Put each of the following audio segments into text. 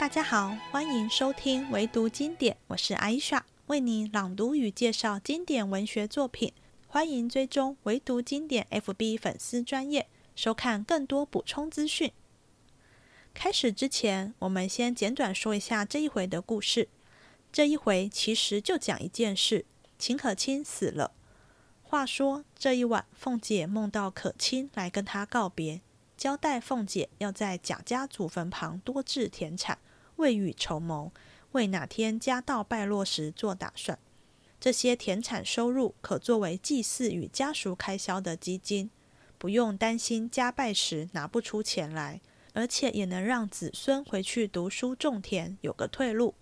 大家好，欢迎收听唯读经典，我是艾莎，为你朗读与介绍经典文学作品。欢迎追踪唯读经典 FB 粉丝专业，收看更多补充资讯。开始之前，我们先简短说一下这一回的故事。这一回其实就讲一件事：秦可卿死了。话说这一晚，凤姐梦到可卿来跟她告别，交代凤姐要在贾家祖坟旁多置田产，未雨绸缪，为哪天家道败落时做打算。这些田产收入可作为祭祀与家属开销的基金，不用担心家败时拿不出钱来，而且也能让子孙回去读书种田有个退路。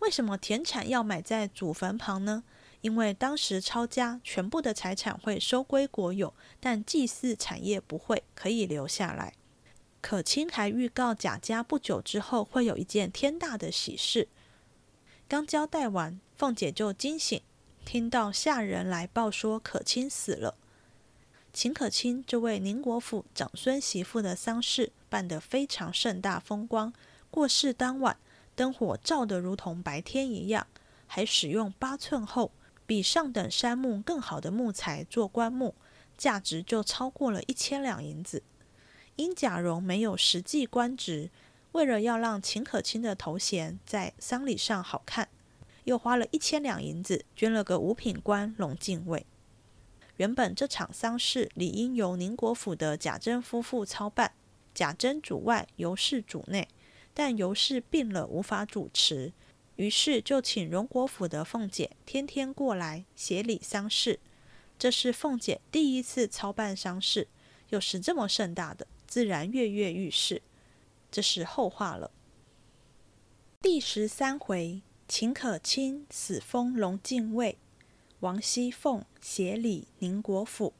为什么田产要买在祖坟旁呢？因为当时抄家，全部的财产会收归国有，但祭祀产业不会，可以留下来。可卿还预告贾家不久之后会有一件天大的喜事。刚交代完，凤姐就惊醒，听到下人来报说可卿死了。秦可卿这位宁国府长孙媳妇的丧事办得非常盛大风光，过世当晚，灯火照得如同白天一样，还使用八寸厚。比上等杉木更好的木材做棺木，价值就超过了一千两银子。因贾蓉没有实际官职，为了要让秦可卿的头衔在丧礼上好看，又花了一千两银子捐了个五品官龙禁尉。原本这场丧事理应由宁国府的贾珍夫妇操办，贾珍主外，尤氏主内，但尤氏病了，无法主持。于是就请荣国府的凤姐天天过来协理丧事。这是凤姐第一次操办丧事，又是这么盛大的，自然跃跃欲试。这是后话了。第十三回，秦可卿死封龙禁尉，王熙凤协理宁国府。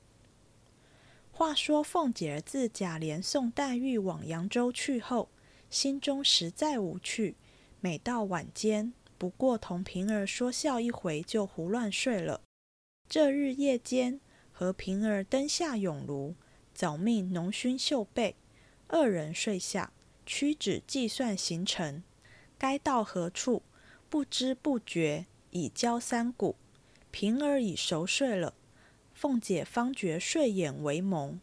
话说凤姐儿自贾琏送黛玉往扬州去后，心中实在无趣。每到晚间，不过同平儿说笑一回，就胡乱睡了。这日夜间，和平儿灯下永炉，早命浓熏绣被，二人睡下，屈指计算行程，该到何处，不知不觉已交三鼓。平儿已熟睡了，凤姐方觉睡眼微蒙，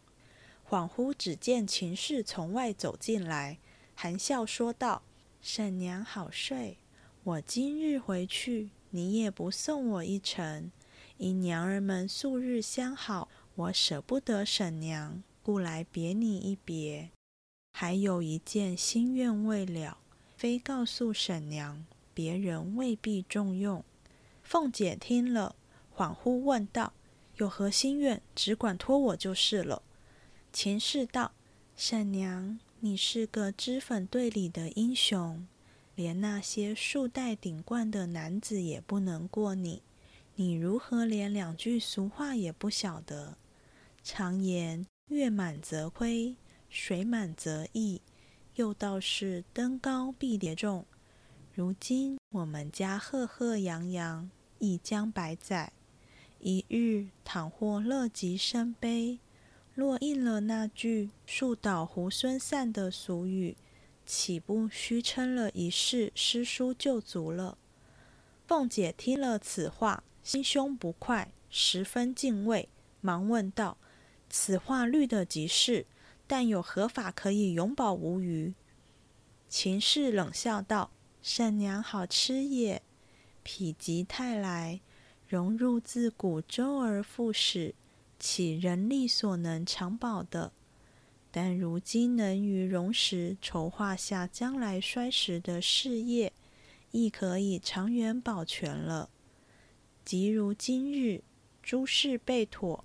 恍惚只见秦氏从外走进来，含笑说道。婶娘好睡，我今日回去，你也不送我一程。因娘儿们素日相好，我舍不得婶娘，故来别你一别。还有一件心愿未了，非告诉婶娘，别人未必重用。凤姐听了，恍惚问道：“有何心愿？只管托我就是了。”秦氏道：“婶娘。”你是个脂粉队里的英雄，连那些束带顶冠的男子也不能过你。你如何连两句俗话也不晓得？常言月满则亏，水满则溢，又道是登高必跌重。如今我们家赫赫扬扬，一将百载，一日倘或乐极生悲。若应了那句“树倒猢狲散”的俗语，岂不虚称了一世诗书旧族了？凤姐听了此话，心胸不快，十分敬畏，忙问道：“此话虑得极是，但有何法可以永保无虞？”秦氏冷笑道：“婶娘好吃也，否极泰来，融入自古周而复始。”岂人力所能长保的？但如今能于荣时筹划下将来衰时的事业，亦可以长远保全了。即如今日诸事备妥，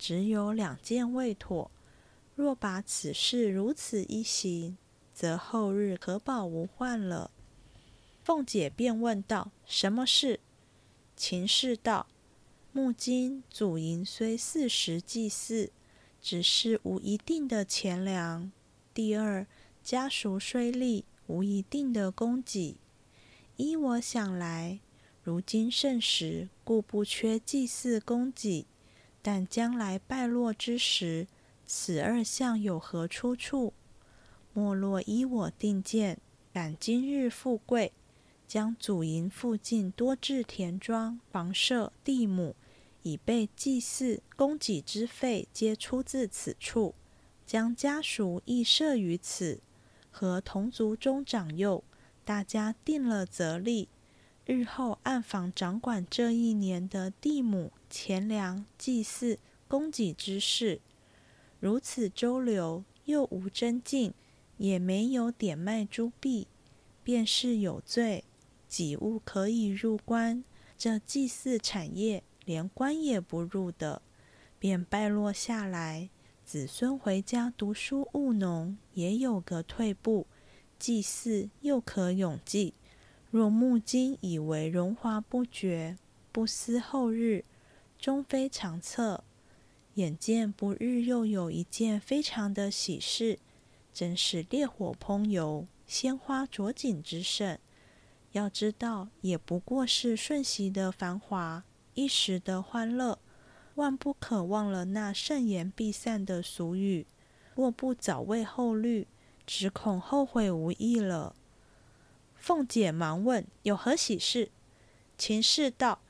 只有两件未妥。若把此事如此一行，则后日可保无患了。凤姐便问道：“什么事？”秦氏道。目今祖营虽四时祭祀，只是无一定的钱粮。第二，家属虽立，无一定的供给。依我想来，如今盛时，故不缺祭祀供给；但将来败落之时，此二项有何出处？莫若依我定见，感今日富贵，将祖营附近多置田庄、房舍、地亩，以备祭祀、供给之费，皆出自此处。将家属亦设于此，和同族中长幼，大家定了则例，日后暗访掌管这一年的地亩、钱粮、祭祀、供给之事。如此周流，又无真进，也没有典卖诸币，便是有罪。己物可以入关，这祭祀产业连关也不入的，便败落下来。子孙回家读书务农，也有个退步；祭祀又可永继。若目今以为荣华不绝，不思后日，终非长策。眼见不日又有一件非常的喜事，真是烈火烹油、鲜花着锦之盛。要知道，也不过是瞬息的繁华，一时的欢乐。万不可忘了那盛言必散的俗语，若不早为后虑，只恐后悔无益了。凤姐忙问：“有何喜事？”秦氏道：“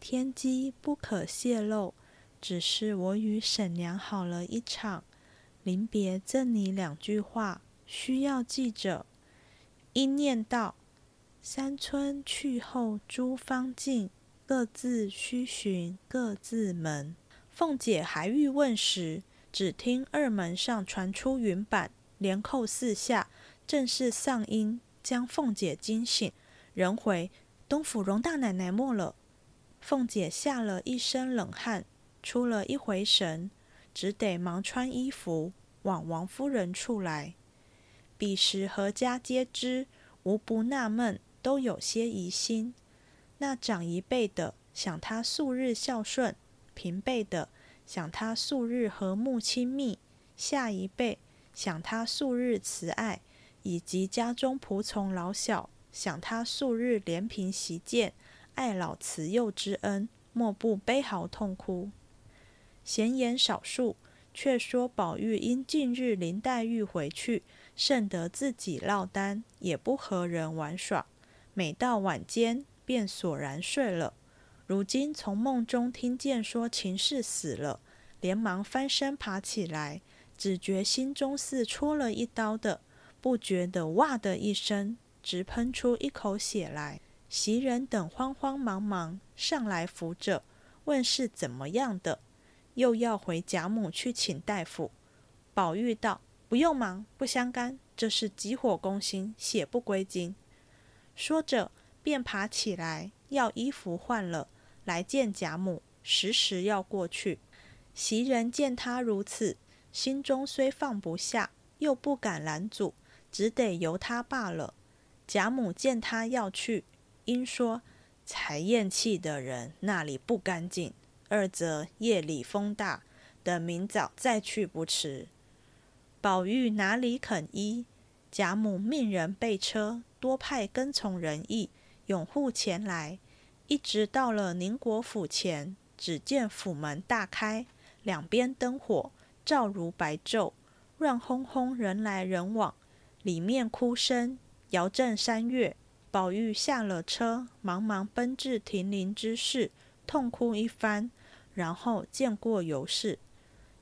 天机不可泄露，只是我与婶娘好了一场，临别赠你两句话，需要记着。”因念道：“三春去后诸芳尽。”各自须寻各自门。凤姐还欲问时，只听二门上传出云板，连扣四下，正是丧音，将凤姐惊醒。人回东府荣大奶奶没了。凤姐吓了一身冷汗，出了一回神，只得忙穿衣服往王夫人处来。彼时何家皆知，无不纳闷，都有些疑心。那长一辈的想他素日孝顺，平辈的想他素日和睦亲密，下一辈想他素日慈爱，以及家中仆从老小想他素日怜贫惜贱，爱老慈幼之恩，莫不悲嚎痛哭。闲言少述，却说宝玉因近日林黛玉回去，甚得自己落单，也不和人玩耍，每到晚间。便索然睡了。如今从梦中听见说秦氏死了，连忙翻身爬起来，只觉心中似戳了一刀的，不觉得哇的一声，直喷出一口血来。袭人等慌慌忙忙上来扶着，问是怎么样的，又要回贾母去请大夫。宝玉道：“不用忙，不相干，这是急火攻心，血不归经。”说着。便爬起来，要衣服换了，来见贾母，时时要过去。袭人见他如此，心中虽放不下，又不敢拦阻，只得由他罢了。贾母见他要去，因说：“才咽气的人那里不干净，二则夜里风大，等明早再去不迟。”宝玉哪里肯依？贾母命人备车，多派跟从人役。拥护前来，一直到了宁国府前，只见府门大开，两边灯火照如白昼，乱哄哄，人来人往，里面哭声摇震山岳。宝玉下了车，忙忙奔至停灵之室，痛哭一番，然后见过尤氏。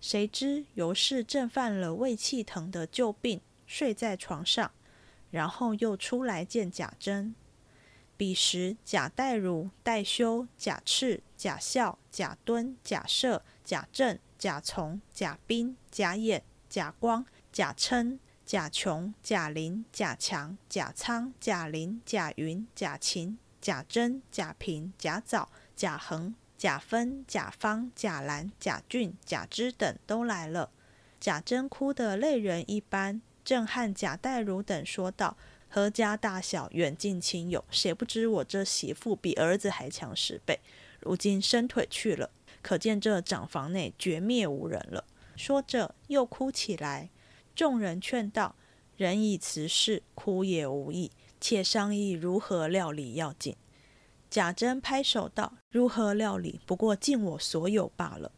谁知尤氏正犯了胃气疼的旧病，睡在床上，然后又出来见贾珍。彼时，贾代儒、代修、贾赤、贾孝、贾敦、贾赦、贾政、贾从、贾彬、贾演、贾光、贾琛、贾琼、贾玲、贾强、贾仓、贾玲、贾云、贾琴、贾珍、贾平、贾藻、贾恒、贾芬、贾方、贾兰、贾俊、贾芝等都来了。贾珍哭得泪人一般，正和贾代儒等说道。何家大小远近亲友，谁不知我这媳妇比儿子还强十倍？如今伸腿去了，可见这长房内绝灭无人了。说着又哭起来。众人劝道：“人已辞世，哭也无益，且商议如何料理要紧。”贾珍拍手道：“如何料理？不过尽我所有罢了。”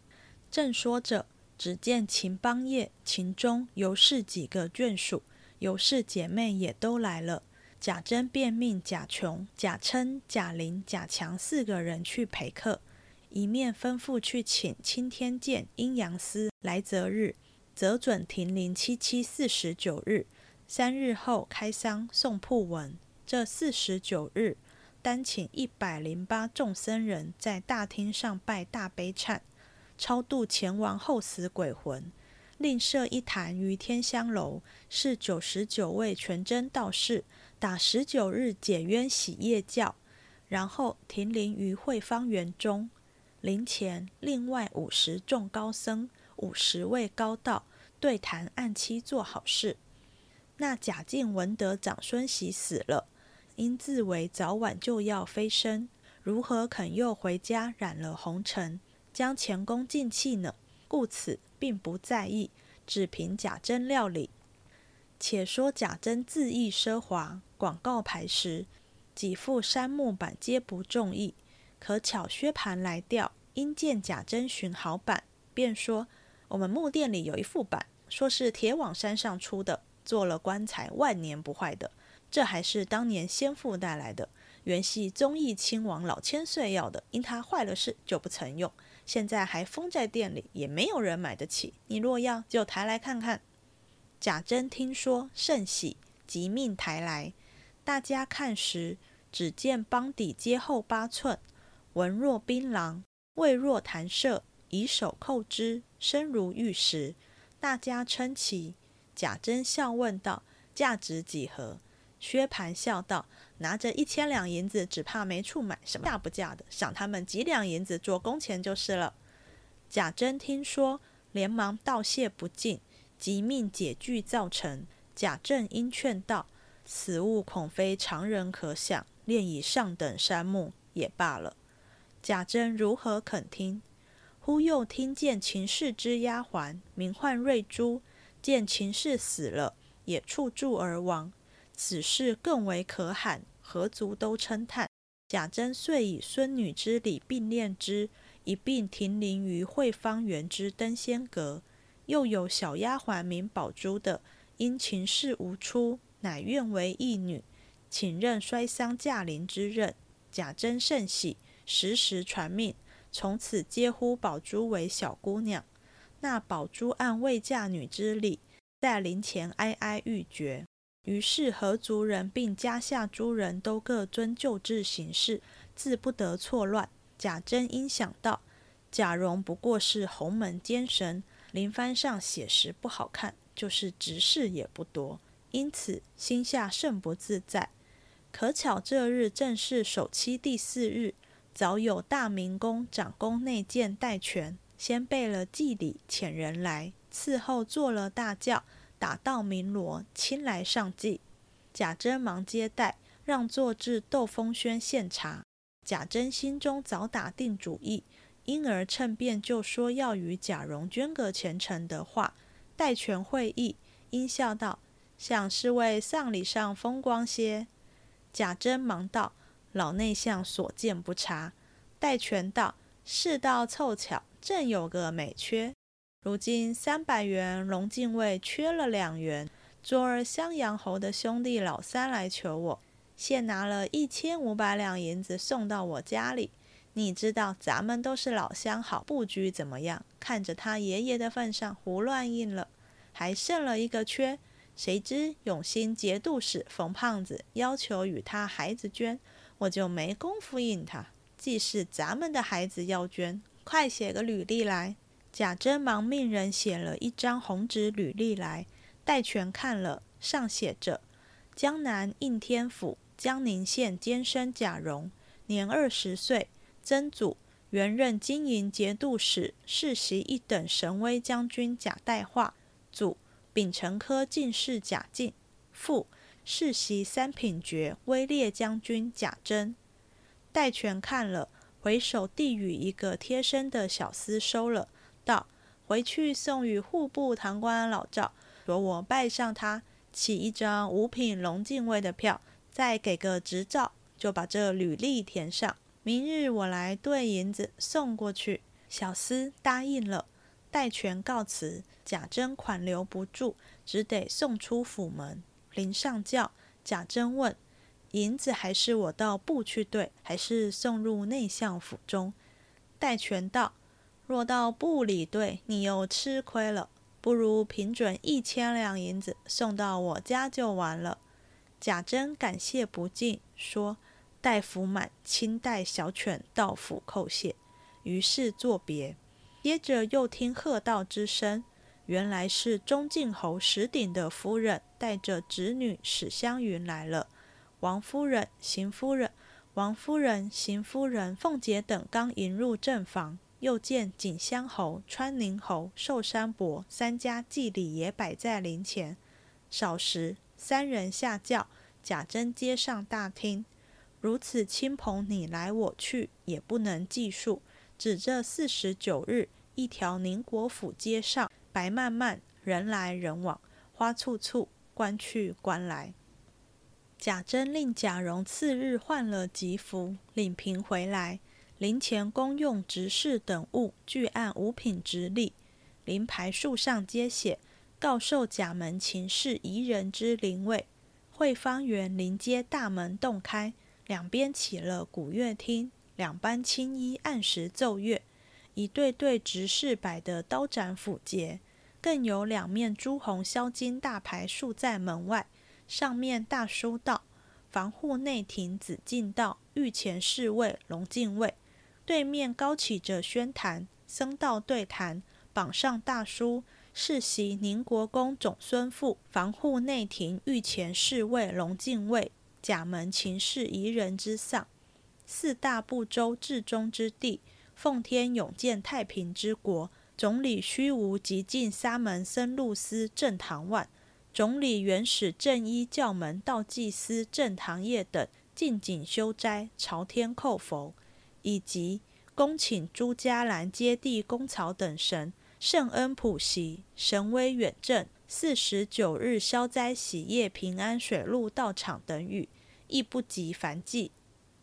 正说着，只见秦邦业、秦钟、尤氏几个眷属。尤氏姐妹也都来了，贾珍便命贾琼、贾琛、贾玲、贾强四个人去陪客，一面吩咐去请钦天监阴阳司来择日，则准停灵七七四十九日，三日后开丧送铺文。这四十九日，单请一百零八众僧人在大厅上拜大悲忏，超度前王后死鬼魂。另设一坛于天香楼，是九十九位全真道士。打十九日解冤洗业教，然后停灵于慧芳园中。灵前另外五十众高僧、五十位高道对谈按期做好事。那贾敬闻得长孙喜死了，因自为早晚就要飞升，如何肯又回家染了红尘，将前功尽弃呢？故此并不在意，只凭贾珍料理。且说贾珍恣意奢华。广告牌时，几副杉木板皆不中意。可巧薛蟠来调，因见贾珍寻好板，便说：“我们木店里有一副板，说是铁网山上出的，做了棺材万年不坏的。这还是当年先父带来的，原系宗义亲王老千岁要的，因他坏了事就不曾用，现在还封在店里，也没有人买得起。你若要，就抬来看看。”贾珍听说甚喜，即命抬来。大家看时，只见帮底皆厚八寸，纹若槟榔，味若弹射，以手扣之，身如玉石。大家称奇。贾珍笑问道：“价值几何？”薛蟠笑道：“拿着一千两银子，只怕没处买，什么价不价的，赏他们几两银子做工钱就是了。”贾珍听说，连忙道谢不尽，即命解具造成。贾政因劝道。此物恐非常人可想，炼以上等杉木也罢了。贾珍如何肯听？忽又听见秦氏之丫鬟名唤瑞珠，见秦氏死了，也触柱而亡。此事更为可罕，何族都称叹。贾珍遂以孙女之礼并殓之，一并停灵于惠芳园之登仙阁。又有小丫鬟名宝珠的，因秦氏无出。乃愿为义女，请任衰丧驾临之任。贾珍甚喜，时时传命，从此皆呼宝珠为小姑娘。那宝珠按未嫁女之礼，在灵前哀哀欲绝。于是何族人并家下诸人都各遵旧制行事，自不得错乱。贾珍因想到贾蓉不过是洪门奸神，灵幡上写实不好看，就是执事也不多。因此心下甚不自在。可巧这日正是首期第四日，早有大明宫长宫内监戴权先备了祭礼，遣人来伺候，做了大轿，打道鸣锣，亲来上祭。贾珍忙接待，让坐至窦风轩献茶。贾珍心中早打定主意，因而趁便就说要与贾蓉捐个前程的话。戴权会意，因笑道。想是为丧礼上风光些。贾珍忙道：“老内向所见不差。”戴权道：“事到凑巧，正有个美缺。如今三百元龙禁卫缺了两元，昨儿襄阳侯的兄弟老三来求我，现拿了一千五百两银子送到我家里。你知道咱们都是老相好，不拘怎么样。看着他爷爷的份上，胡乱应了，还剩了一个缺。”谁知永兴节度使冯胖子要求与他孩子捐，我就没工夫应他。既是咱们的孩子要捐，快写个履历来。贾珍忙命人写了一张红纸履历来，戴权看了，上写着：江南应天府江宁县监生贾蓉，年二十岁，曾祖原任金营节度使，世袭一等神威将军贾代化，祖。秉承科进士贾敬，父世袭三品爵威烈将军贾珍。戴权看了，回首递与一个贴身的小厮收了，道：“回去送与户部堂官老赵，说我拜上他，起一张五品龙禁卫的票，再给个执照，就把这履历填上。明日我来兑银子送过去。”小厮答应了。戴权告辞。贾珍款留不住，只得送出府门。临上轿，贾珍问：“银子还是我到部去兑，还是送入内相府中？戴权道：若到部里兑，你又吃亏了，不如平准一千两银子送到我家就完了。贾珍感谢不尽，说：“戴福满亲带小犬到府叩谢。”于是作别。接着又听喝道之声，原来是中靖侯石鼎的夫人带着侄女史湘云来了。王夫人、邢夫人、王夫人、邢夫人、凤姐等刚迎入正房，又见锦香侯、川宁侯、寿山伯三家祭礼也摆在灵前。少时。三人下轿，贾珍接上大厅。如此亲朋你来我去，也不能计数。指这四十九日，一条宁国府街上白漫漫，人来人往，花簇簇，观去观来。贾珍令贾蓉次日换了吉服，领平回来。灵前公用执事等物，俱按五品直立。灵牌树上皆写。告授贾门秦氏宜人之灵位，会方圆临街大门洞开，两边起了古乐厅，两班青衣按时奏乐，一对对执事摆的刀斩斧节，更有两面朱红镶金大牌竖在门外，上面大书道：“防护内廷紫禁道，御前侍卫龙禁卫。”对面高起着宣坛，僧道对谈，榜上大书。世袭宁国公总孙父，防护内廷御前侍卫龙禁卫，甲门秦氏夷人之丧。四大部洲至中之地，奉天永建太平之国。总理虚无及进沙门僧路司正堂万，总理原始正一教门道济司正堂业等进谨修斋，朝天叩佛，以及恭请朱家兰接地公曹等神。圣恩普袭，神威远震。四十九日消灾喜业平安水陆道场等语，亦不及凡记。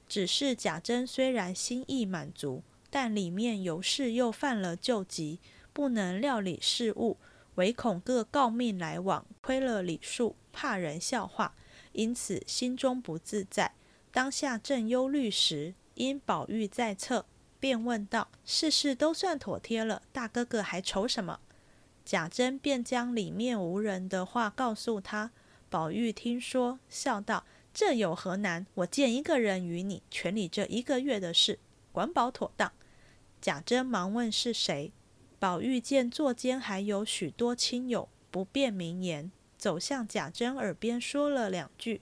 只是贾珍虽然心意满足，但里面有事又犯了旧疾，不能料理事务，唯恐各诰命来往，亏了礼数，怕人笑话，因此心中不自在。当下正忧虑时，因宝玉在侧。便问道：“事事都算妥帖了，大哥哥还愁什么？”贾珍便将里面无人的话告诉他。宝玉听说，笑道：“这有何难？我见一个人与你全理这一个月的事，管保妥当。”贾珍忙问是谁。宝玉见座间还有许多亲友，不便明言，走向贾珍耳边说了两句。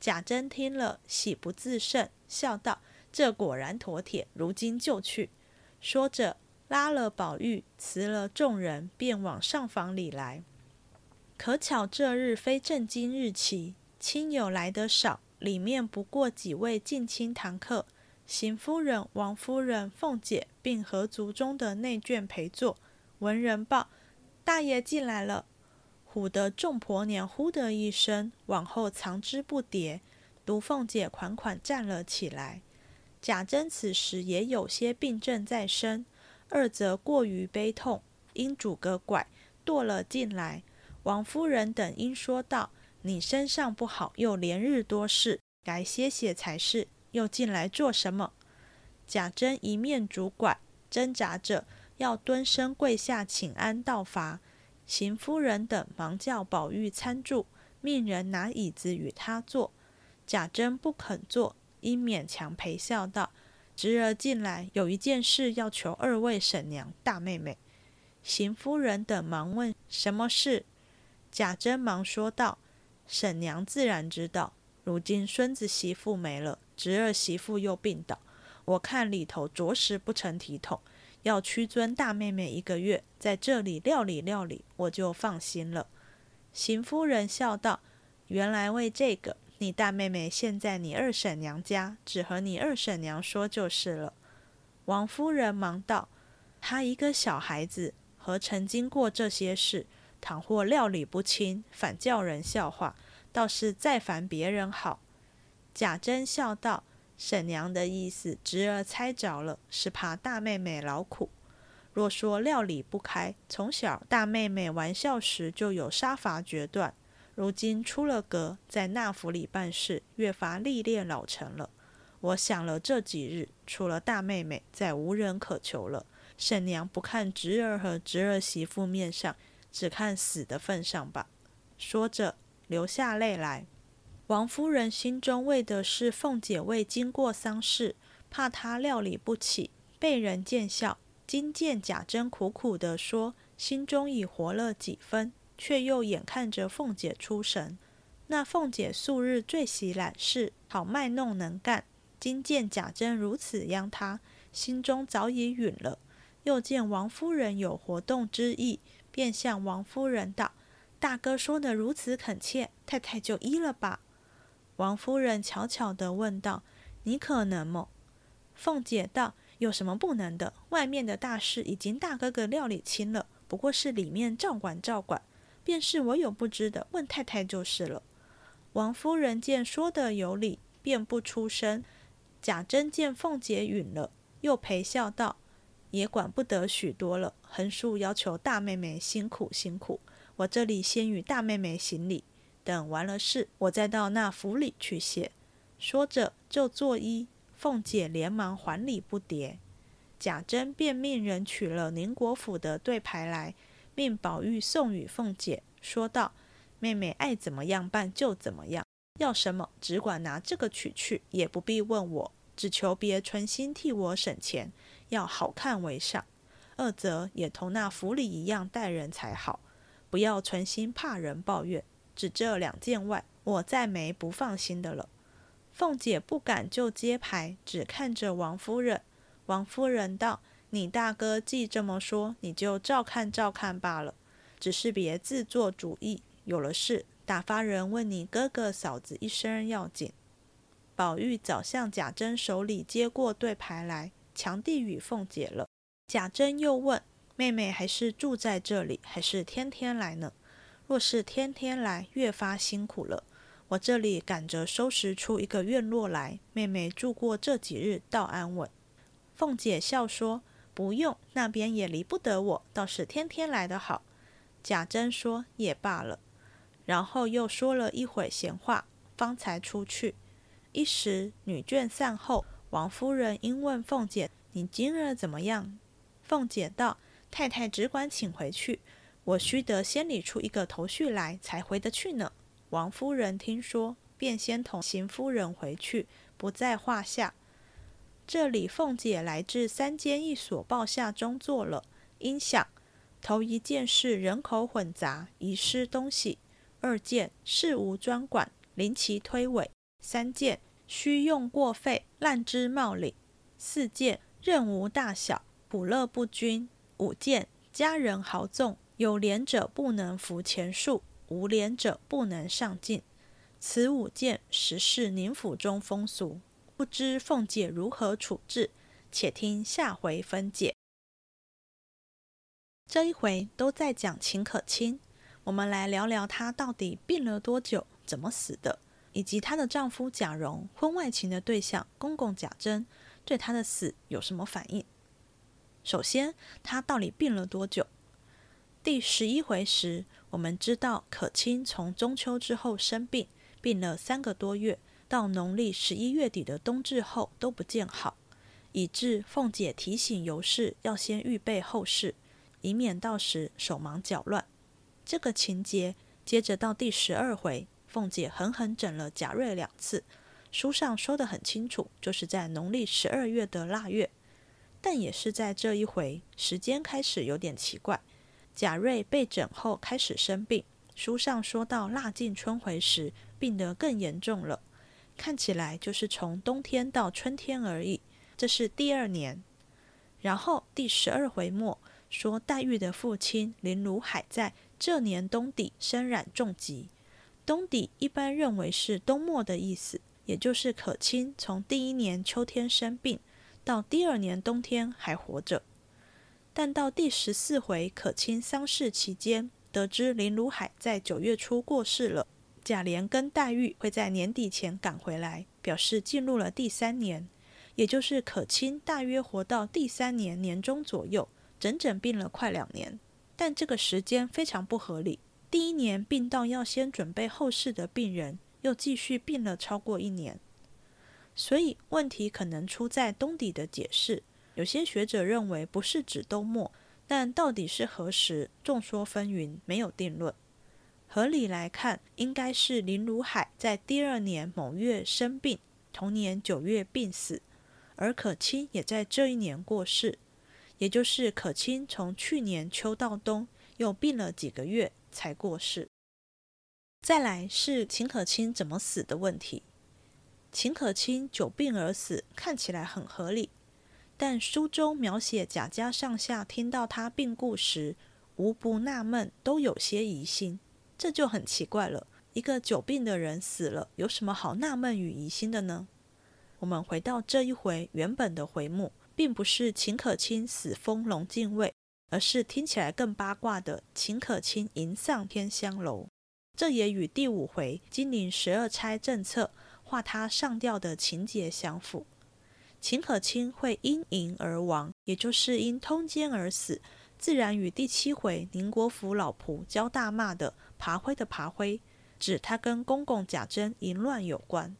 贾珍听了，喜不自胜，笑道。这果然妥帖，如今就去。说着，拉了宝玉，辞了众人，便往上房里来。可巧这日非正经日期，亲友来得少，里面不过几位近亲堂客，邢夫人、王夫人、凤姐，并合族中的内眷陪坐。闻人报，大爷进来了。唬得众婆娘呼的一声，往后藏之不迭。独凤姐款款站了起来。贾珍此时也有些病症在身，二则过于悲痛，因拄个拐堕了进来。王夫人等因说道：“你身上不好，又连日多事，该歇歇才是。又进来做什么？”贾珍一面拄拐，挣扎着要蹲身跪下请安道罚。邢夫人等忙叫宝玉参住，命人拿椅子与他坐。贾珍不肯坐。因勉强陪笑道：“侄儿进来，有一件事要求二位婶娘、大妹妹。”邢夫人等忙问：“什么事？”贾珍忙说道：“婶娘自然知道，如今孙子媳妇没了，侄儿媳妇又病倒，我看里头着实不成体统，要屈尊大妹妹一个月，在这里料理料理，我就放心了。”邢夫人笑道：“原来为这个。”你大妹妹现在你二婶娘家，只和你二婶娘说就是了。王夫人忙道：“她一个小孩子，何曾经过这些事？倘或料理不清，反叫人笑话，倒是再烦别人好。”贾珍笑道：“婶娘的意思，侄儿猜着了，是怕大妹妹劳苦。若说料理不开，从小大妹妹玩笑时就有杀伐决断。”如今出了阁，在那府里办事，越发历练老成了。我想了这几日，除了大妹妹，再无人可求了。婶娘不看侄儿和侄儿媳妇面上，只看死的份上吧。说着，流下泪来。王夫人心中为的是凤姐未经过丧事，怕她料理不起，被人见笑。今见贾珍苦苦地说，心中已活了几分，却又眼看着凤姐出神。那凤姐素日最喜揽事，好卖弄能干。今见贾珍如此央她，心中早已允了。又见王夫人有活动之意，便向王夫人道：“大哥说的如此恳切，太太就依了吧。”王夫人悄悄地问道：“你可能么？”凤姐道：“有什么不能的？外面的大事已经大哥哥料理清了，不过是里面照管照管。便是我有不知的，问太太就是了。”王夫人见说的有理，便不出声。贾珍见凤姐允了，又陪笑道：“也管不得许多了，横竖要求大妹妹辛苦辛苦。我这里先与大妹妹行礼，等完了事，我再到那府里去谢。”说着就作揖，凤姐连忙还礼不迭。贾珍便命人取了宁国府的对牌来，命宝玉送与凤姐，说道：“妹妹爱怎么样办就怎么样。”要什么，只管拿这个取去，也不必问我，只求别存心替我省钱，要好看为上。二则也同那府里一样待人才好，不要存心怕人抱怨。只这两件外，我再没不放心的了。凤姐不敢就接牌，只看着王夫人。王夫人道：“你大哥既这么说，你就照看照看罢了，只是别自作主意，有了事。”打发人问你哥哥嫂子一声要紧。宝玉早向贾珍手里接过对牌来，强递与凤姐了。贾珍又问妹妹还是住在这里，还是天天来呢？若是天天来，越发辛苦了。我这里赶着收拾出一个院落来，妹妹住过这几日，倒安稳。凤姐笑说：“不用，那边也离不得我，倒是天天来的好。”贾珍说：“也罢了。”然后又说了一会闲话，方才出去。一时女眷散后，王夫人因问凤姐：“你今日怎么样？”凤姐道：“太太只管请回去，我须得先理出一个头绪来，才回得去呢。”王夫人听说，便先同邢夫人回去，不在话下。这里凤姐来至三间一所报下中坐了，因想头一件事人口混杂，遗失东西。二件事无专管，临其推诿；三件需用过费，滥之冒领；四件任无大小，补乐不均；五件家人豪纵，有廉者不能服前数，无廉者不能上进。此五件实是宁府中风俗，不知凤姐如何处置？且听下回分解。这一回都在讲秦可卿。我们来聊聊她到底病了多久，怎么死的，以及她的丈夫贾蓉婚外情的对象公公贾珍对她的死有什么反应。首先，她到底病了多久？第十一回时，我们知道可卿从中秋之后生病，病了三个多月，到农历十一月底的冬至后都不见好，以致凤姐提醒尤氏要先预备后事，以免到时手忙脚乱。这个情节接着到第十二回，凤姐狠狠整了贾瑞两次。书上说的很清楚，就是在农历十二月的腊月。但也是在这一回，时间开始有点奇怪。贾瑞被诊后开始生病，书上说到腊尽春回时，病得更严重了。看起来就是从冬天到春天而已。这是第二年。然后第十二回末说，黛玉的父亲林如海在。这年冬底身染重疾，冬底一般认为是冬末的意思，也就是可卿从第一年秋天生病，到第二年冬天还活着。但到第十四回可卿丧事期间，得知林如海在九月初过世了，贾琏跟黛玉会在年底前赶回来，表示进入了第三年，也就是可卿大约活到第三年年中左右，整整病了快两年。但这个时间非常不合理，第一年病到要先准备后事的病人，又继续病了超过一年。所以问题可能出在冬底的解释。有些学者认为不是指冬末，但到底是何时，众说纷纭，没有定论。合理来看，应该是林如海在第二年某月生病，同年九月病死，而可卿也在这一年过世，也就是可卿从去年秋到冬又病了几个月才过世。再来是秦可卿怎么死的问题。秦可卿久病而死，看起来很合理，但书中描写贾家上下听到他病故时，无不纳闷，都有些疑心。这就很奇怪了，一个久病的人死了，有什么好纳闷与疑心的呢？我们回到这一回原本的回目，并不是秦可卿死封龙禁尉，而是听起来更八卦的秦可卿迎上天香楼。这也与第五回金陵十二钗政策画他上吊的情节相符。秦可卿会因淫而亡，也就是因通奸而死。自然与第七回宁国府老仆焦大骂的爬灰的爬灰，指他跟公公贾珍淫乱有关。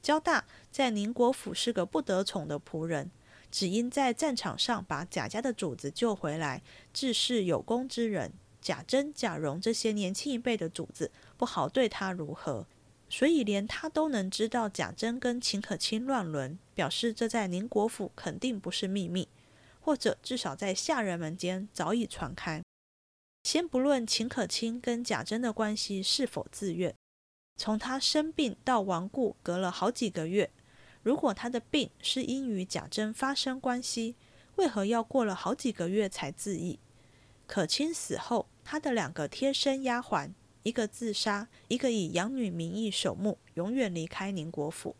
焦大在宁国府是个不得宠的仆人，只因在战场上把贾家的主子救回来，自是有功之人。贾珍、贾蓉这些年轻一辈的主子不好对他如何，所以连他都能知道贾珍跟秦可卿乱伦，表示这在宁国府肯定不是秘密。或者至少在下人们间早已传开。先不论秦可卿跟贾珍的关系是否自愿，从他生病到亡故隔了好几个月，如果他的病是因与贾珍发生关系，为何要过了好几个月才自缢？可卿死后，他的两个贴身丫鬟，一个自杀，一个以养女名义守墓，永远离开宁国府。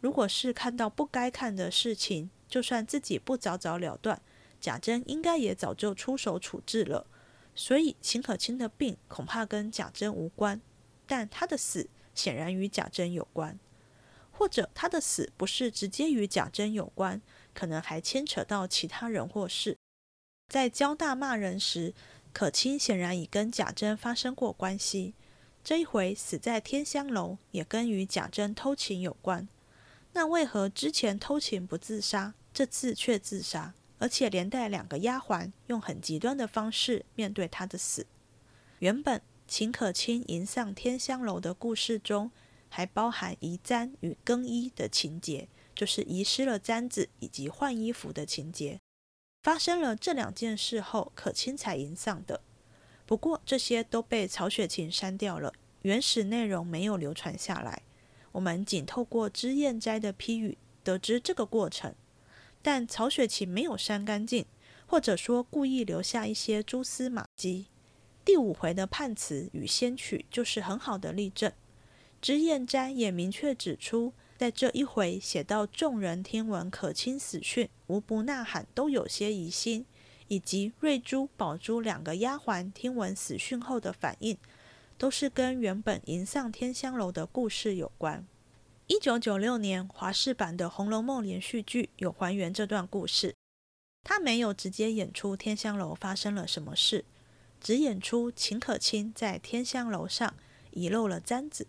如果是看到不该看的事情，就算自己不早早了断，贾珍应该也早就出手处置了。所以秦可卿的病恐怕跟贾珍无关，但他的死显然与贾珍有关，或者他的死不是直接与贾珍有关，可能还牵扯到其他人或事。在交大骂人时，可卿显然已跟贾珍发生过关系，这一回死在天香楼，也跟与贾珍偷情有关。那为何之前偷情不自杀？这次却自杀，而且连带两个丫鬟用很极端的方式面对他的死。原本秦可卿迎上天香楼的故事中，还包含移簪与更衣的情节，就是遗失了簪子以及换衣服的情节。发生了这两件事后，可卿才迎上的。不过这些都被曹雪芹删掉了，原始内容没有流传下来。我们仅透过脂砚斋的批语得知这个过程。但曹雪芹没有删干净，或者说故意留下一些蛛丝马迹。第五回的判词与仙曲就是很好的例证。脂砚斋也明确指出，在这一回写到众人听闻可卿死讯，无不呐喊，都有些疑心，以及瑞珠、宝珠两个丫鬟听闻死讯后的反应，都是跟原本迎上天香楼的故事有关。一九九六年华视版的《红楼梦》连续剧有还原这段故事，他没有直接演出天香楼发生了什么事，只演出秦可卿在天香楼上遗漏了簪子。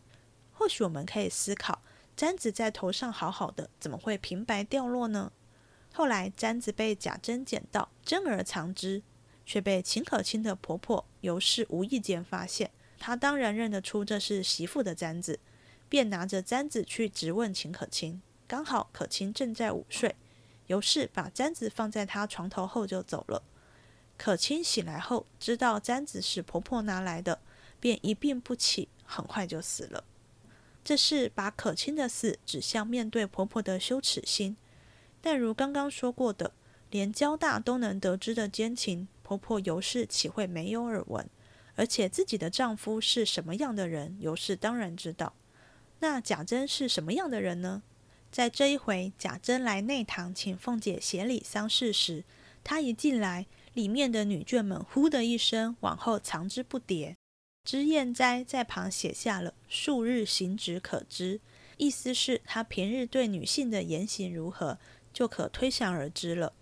或许我们可以思考，簪子在头上好好的，怎么会平白掉落呢？后来簪子被贾珍捡到，珍而藏之，却被秦可卿的婆婆尤氏无意间发现，她当然认得出这是媳妇的簪子。便拿着簪子去质问秦可卿，刚好可卿正在午睡，尤氏把簪子放在她床头后就走了。可卿醒来后知道簪子是婆婆拿来的，便一病不起，很快就死了。这是把可卿的死指向面对婆婆的羞耻心，但如刚刚说过的，连交大都能得知的奸情，婆婆尤氏岂会没有耳闻？而且自己的丈夫是什么样的人，尤氏当然知道。那贾珍是什么样的人呢？在这一回，贾珍来内堂请凤姐协理丧事时，她一进来，里面的女眷们呼的一声往后藏之不迭。脂砚斋在旁写下了“数日行止可知”，意思是他平日对女性的言行如何，就可推想而知了。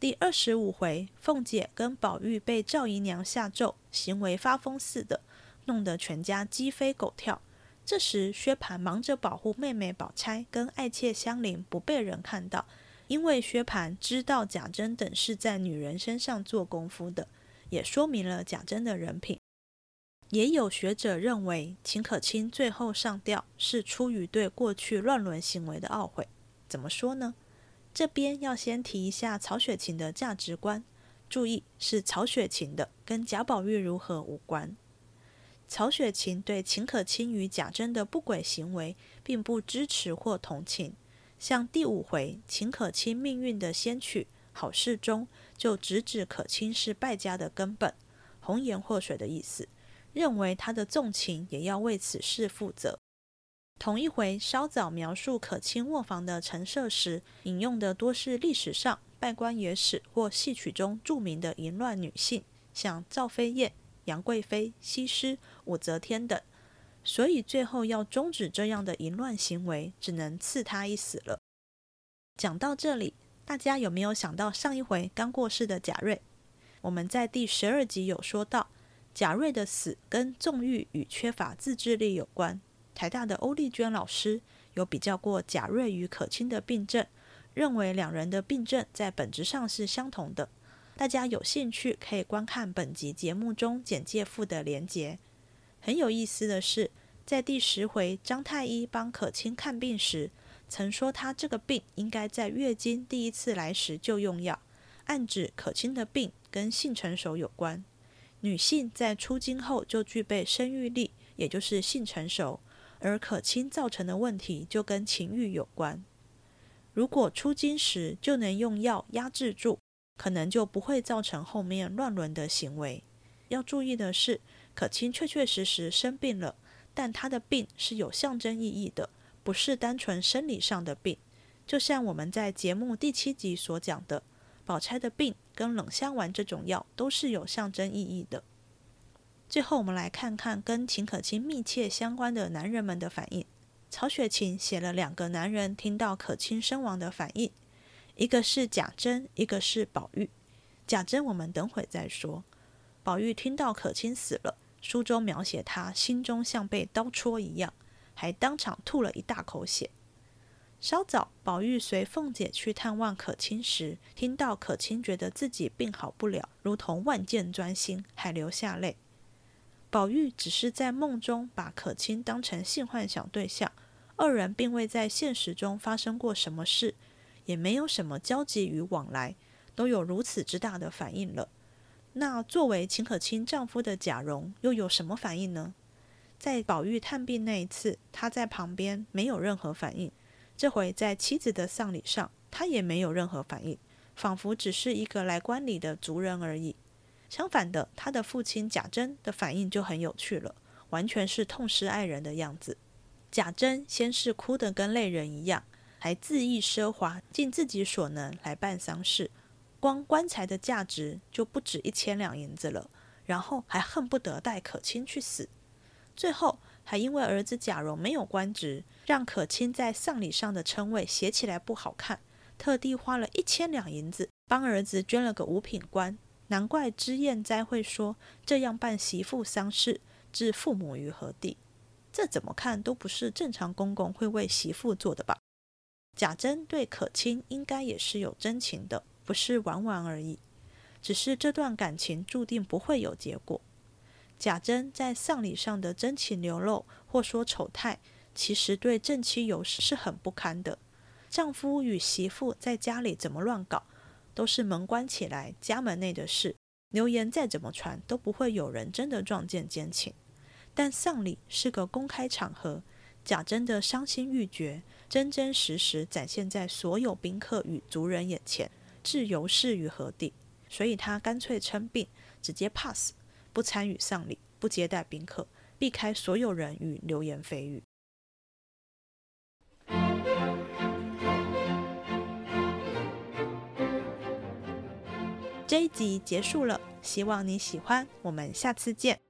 第二十五回，凤姐跟宝玉被赵姨娘下咒，行为发疯似的。弄得全家鸡飞狗跳。这时，薛蟠忙着保护妹妹宝钗跟爱妾香菱不被人看到，因为薛蟠知道贾珍等是在女人身上做功夫的，也说明了贾珍的人品。也有学者认为，秦可卿最后上吊是出于对过去乱伦行为的懊悔。怎么说呢？这边要先提一下曹雪芹的价值观，注意是曹雪芹的，跟贾宝玉如何无关。曹雪芹对秦可卿与贾珍的不轨行为并不支持或同情。像第五回秦可卿命运的先曲好事中，就直指可卿是败家的根本，红颜祸水的意思。认为他的纵情也要为此事负责。同一回稍早描述可卿卧房的陈设时，引用的多是历史上拜官野史或戏曲中著名的淫乱女性，像赵飞燕、杨贵妃、西施、武则天等，所以最后要终止这样的淫乱行为，只能赐他一死了。讲到这里，大家有没有想到上一回刚过世的贾瑞？我们在第十二集有说到。贾瑞的死跟纵欲与缺乏自制力有关。台大的欧丽娟老师有比较过贾瑞与可卿的病症，认为两人的病症在本质上是相同的。大家有兴趣可以观看本集节目中简介附的连结。很有意思的是，在第十回张太医帮可卿看病时，曾说他这个病应该在月经第一次来时就用药，暗指可卿的病跟性成熟有关。女性在出经后就具备生育力，也就是性成熟，而可卿造成的问题就跟情欲有关。如果出经时就能用药压制住，可能就不会造成后面乱伦的行为。要注意的是，可卿确确实实生病了，但她的病是有象征意义的，不是单纯生理上的病。就像我们在节目第七集所讲的。宝钗的病跟冷香丸这种药都是有象征意义的。最后，我们来看看跟秦可卿密切相关的男人们的反应。曹雪芹写了两个男人听到可卿身亡的反应，一个是贾珍，一个是宝玉。贾珍我们等会再说。宝玉听到可卿死了，书中描写他心中像被刀戳一样，还当场吐了一大口血。稍早，宝玉随凤姐去探望可卿时，听到可卿觉得自己病好不了，如同万箭钻心，还流下泪。宝玉只是在梦中把可卿当成性幻想对象，二人并未在现实中发生过什么事，也没有什么交集与往来，都有如此之大的反应了。那作为秦可卿丈夫的贾蓉又有什么反应呢？在宝玉探病那一次，他在旁边没有任何反应。这回在妻子的丧礼上，他也没有任何反应，仿佛只是一个来观礼的族人而已。相反的，他的父亲贾珍的反应就很有趣了，完全是痛失爱人的样子。贾珍先是哭得跟泪人一样，还恣意奢华，尽自己所能来办丧事，光棺材的价值就不止一千两银子了，然后还恨不得带可卿去死，最后。还因为儿子贾蓉没有官职，让可卿在丧礼上的称谓写起来不好看，特地花了一千两银子帮儿子捐了个五品官。难怪脂砚斋会说这样办媳妇丧事，置父母于何地？这怎么看都不是正常公公会为媳妇做的吧？贾珍对可卿应该也是有真情的，不是玩玩而已。只是这段感情注定不会有结果。贾珍在丧礼上的真情流露，或说丑态，其实对正妻尤氏是很不堪的。丈夫与媳妇在家里怎么乱搞，都是门关起来，家门内的事。流言再怎么传，都不会有人真的撞见奸情。但丧礼是个公开场合，贾珍的伤心欲绝，真真实实展现在所有宾客与族人眼前，置尤氏于何地？所以他干脆称病，直接 pass。不参与丧礼，不接待宾客，避开所有人与流言蜚语。这一集结束了，希望你喜欢，我们下次见。